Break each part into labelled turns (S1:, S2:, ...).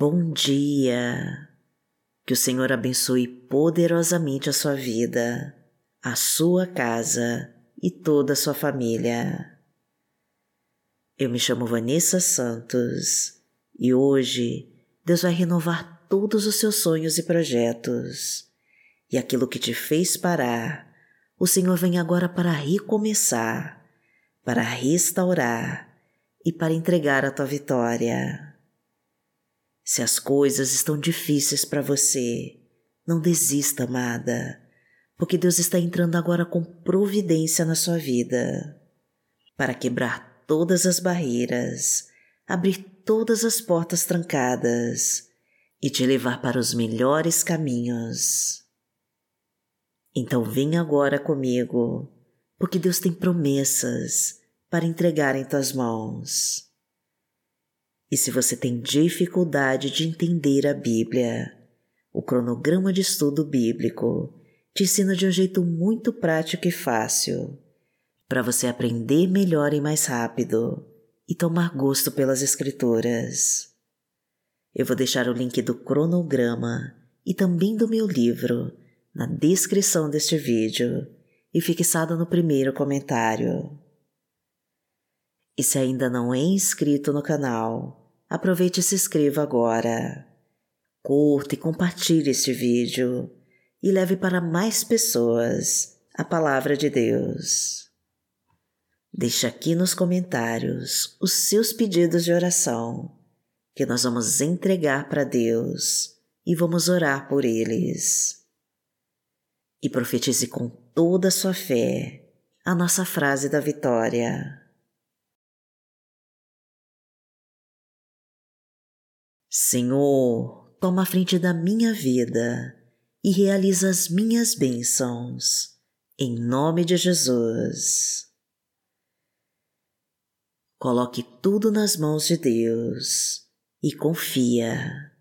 S1: Bom dia! Que o Senhor abençoe poderosamente a sua vida, a sua casa e toda a sua família. Eu me chamo Vanessa Santos e hoje Deus vai renovar todos os seus sonhos e projetos. E aquilo que te fez parar, o Senhor vem agora para recomeçar, para restaurar e para entregar a tua vitória. Se as coisas estão difíceis para você, não desista, amada, porque Deus está entrando agora com providência na sua vida para quebrar todas as barreiras, abrir todas as portas trancadas e te levar para os melhores caminhos. Então vem agora comigo, porque Deus tem promessas para entregar em tuas mãos. E se você tem dificuldade de entender a Bíblia, o cronograma de estudo bíblico te ensina de um jeito muito prático e fácil para você aprender melhor e mais rápido e tomar gosto pelas Escrituras. Eu vou deixar o link do cronograma e também do meu livro na descrição deste vídeo e fixado no primeiro comentário. E se ainda não é inscrito no canal, aproveite e se inscreva agora. Curta e compartilhe este vídeo e leve para mais pessoas a palavra de Deus. Deixe aqui nos comentários os seus pedidos de oração, que nós vamos entregar para Deus e vamos orar por eles. E profetize com toda a sua fé a nossa frase da vitória. Senhor, toma a frente da minha vida e realiza as minhas bênçãos, em nome de Jesus. Coloque tudo nas mãos de Deus e confia.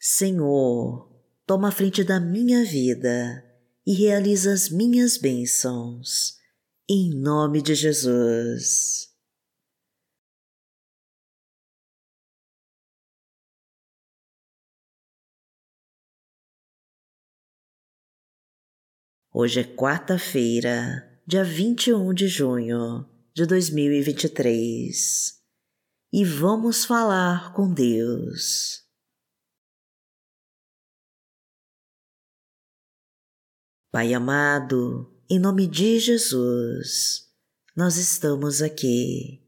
S1: Senhor, toma a frente da minha vida e realiza as minhas bênçãos, em nome de Jesus. Hoje é quarta-feira, dia 21 de junho de 2023 e vamos falar com Deus. Pai amado, em nome de Jesus, nós estamos aqui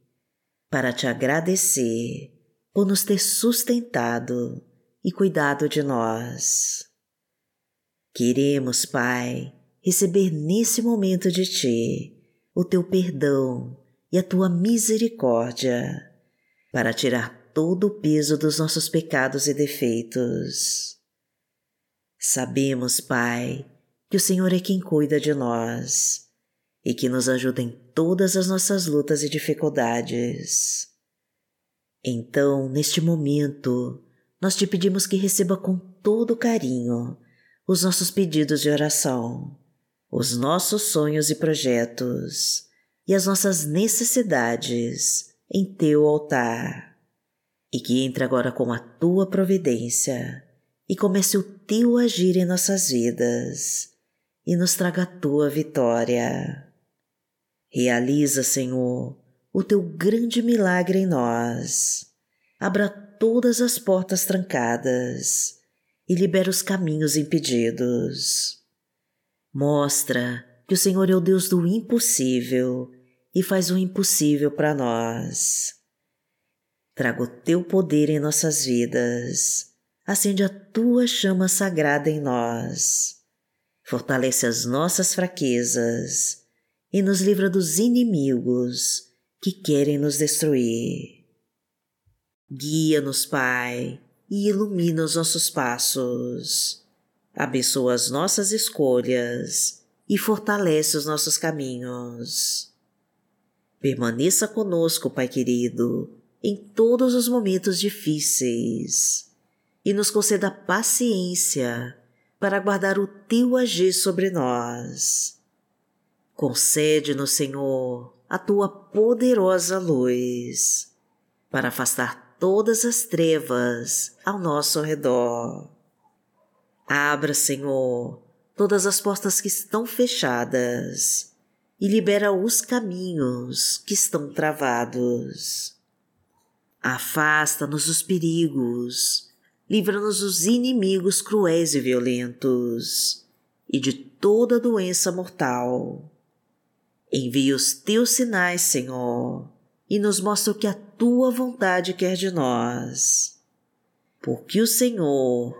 S1: para te agradecer por nos ter sustentado e cuidado de nós. Queremos, Pai, receber nesse momento de Ti o Teu perdão e a Tua misericórdia para tirar todo o peso dos nossos pecados e defeitos. Sabemos, Pai, que o Senhor é quem cuida de nós e que nos ajuda em todas as nossas lutas e dificuldades. Então, neste momento, nós te pedimos que receba com todo carinho os nossos pedidos de oração os nossos sonhos e projetos e as nossas necessidades em teu altar. E que entre agora com a tua providência e comece o teu agir em nossas vidas e nos traga a tua vitória. Realiza, Senhor, o teu grande milagre em nós. Abra todas as portas trancadas e libera os caminhos impedidos Mostra que o Senhor é o Deus do impossível e faz o impossível para nós. Traga o teu poder em nossas vidas, acende a tua chama sagrada em nós, fortalece as nossas fraquezas e nos livra dos inimigos que querem nos destruir. Guia-nos, Pai, e ilumina os nossos passos abençoa as nossas escolhas e fortalece os nossos caminhos. Permaneça conosco, Pai querido, em todos os momentos difíceis e nos conceda paciência para guardar o teu agir sobre nós. Concede-nos, Senhor, a tua poderosa luz para afastar todas as trevas ao nosso redor. Abra, Senhor, todas as portas que estão fechadas e libera os caminhos que estão travados. Afasta-nos dos perigos, livra-nos dos inimigos cruéis e violentos e de toda doença mortal. Envia os teus sinais, Senhor, e nos mostra o que a tua vontade quer de nós. Porque o Senhor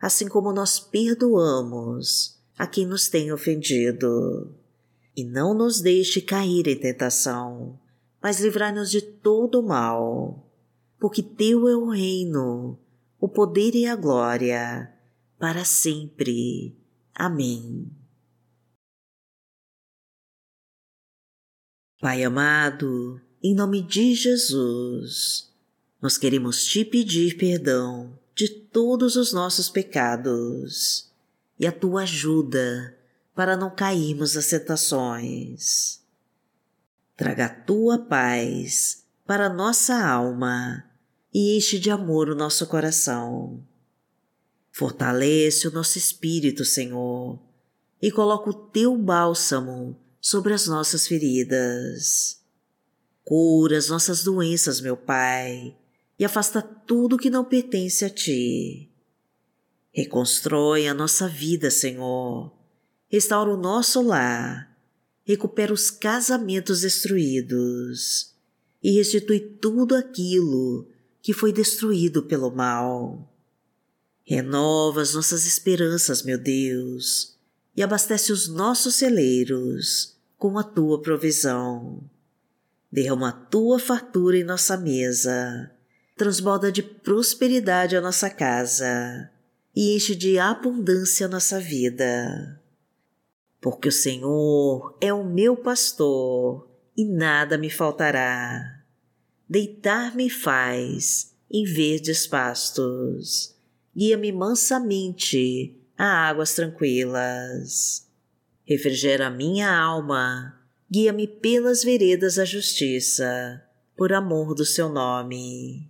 S1: assim como nós perdoamos a quem nos tem ofendido. E não nos deixe cair em tentação, mas livrai-nos de todo o mal, porque Teu é o reino, o poder e a glória, para sempre. Amém. Pai amado, em nome de Jesus, nós queremos te pedir perdão de todos os nossos pecados e a tua ajuda para não cairmos nas tentações. Traga a tua paz para nossa alma e enche de amor o nosso coração. Fortalece o nosso espírito, Senhor, e coloca o teu bálsamo sobre as nossas feridas. Cura as nossas doenças, meu Pai, e afasta tudo que não pertence a Ti. Reconstrói a nossa vida, Senhor. Restaura o nosso lar. Recupera os casamentos destruídos. E restitui tudo aquilo que foi destruído pelo mal. Renova as nossas esperanças, meu Deus, e abastece os nossos celeiros com a tua provisão. Derrama a tua fartura em nossa mesa, transborda de prosperidade a nossa casa e enche de abundância a nossa vida. Porque o Senhor é o meu pastor e nada me faltará. Deitar-me faz em verdes pastos, guia-me mansamente a águas tranquilas. Refrigera minha alma, guia-me pelas veredas da justiça, por amor do seu nome.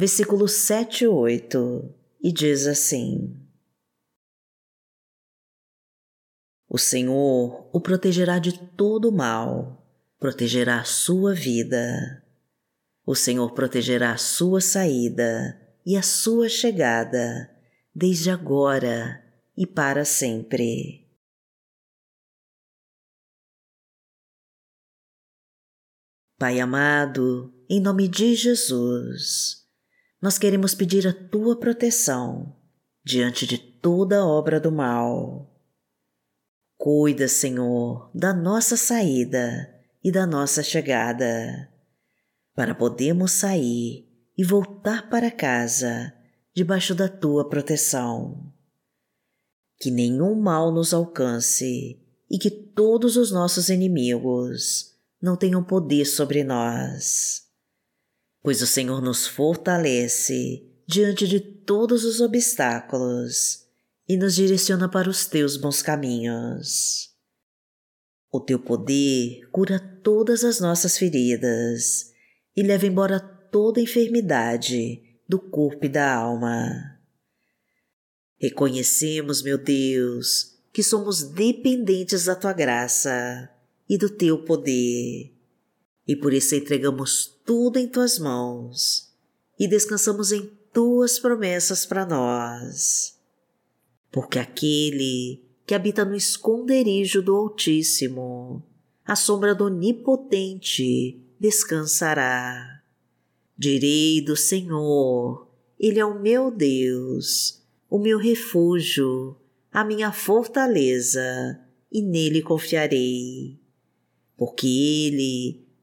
S1: versículos 7 e 8, e diz assim: O Senhor o protegerá de todo mal, protegerá a sua vida. O Senhor protegerá a sua saída e a sua chegada, desde agora e para sempre. Pai amado, em nome de Jesus, nós queremos pedir a tua proteção diante de toda obra do mal. Cuida, Senhor, da nossa saída e da nossa chegada, para podermos sair e voltar para casa debaixo da tua proteção. Que nenhum mal nos alcance e que todos os nossos inimigos não tenham poder sobre nós. Pois o Senhor nos fortalece diante de todos os obstáculos e nos direciona para os teus bons caminhos. O teu poder cura todas as nossas feridas e leva embora toda enfermidade do corpo e da alma. Reconhecemos, meu Deus, que somos dependentes da tua graça e do teu poder, e por isso entregamos tudo em tuas mãos e descansamos em tuas promessas para nós porque aquele que habita no esconderijo do Altíssimo, à sombra do Onipotente, descansará. Direi do Senhor, Ele é o meu Deus, o meu refúgio, a minha fortaleza, e nele confiarei. Porque Ele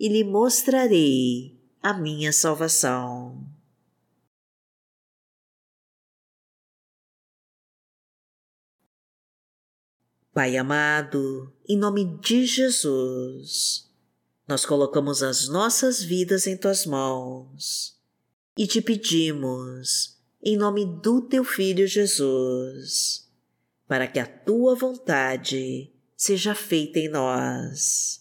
S1: e lhe mostrarei a minha salvação. Pai amado, em nome de Jesus, nós colocamos as nossas vidas em tuas mãos e te pedimos, em nome do teu Filho Jesus, para que a tua vontade seja feita em nós.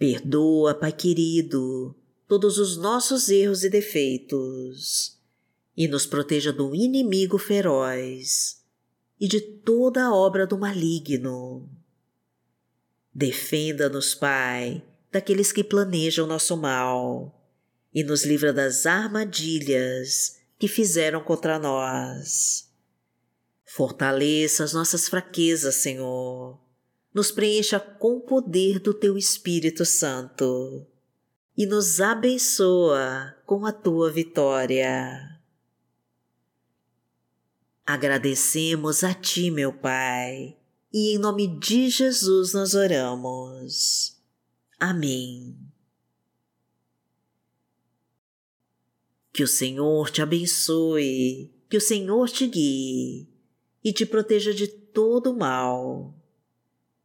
S1: Perdoa, Pai querido, todos os nossos erros e defeitos e nos proteja do inimigo feroz e de toda a obra do maligno. Defenda-nos, Pai, daqueles que planejam nosso mal e nos livra das armadilhas que fizeram contra nós. Fortaleça as nossas fraquezas, Senhor. Nos preencha com o poder do Teu Espírito Santo e nos abençoa com a Tua vitória. Agradecemos a Ti, meu Pai, e em nome de Jesus nós oramos. Amém. Que o Senhor te abençoe, que o Senhor te guie e te proteja de todo mal.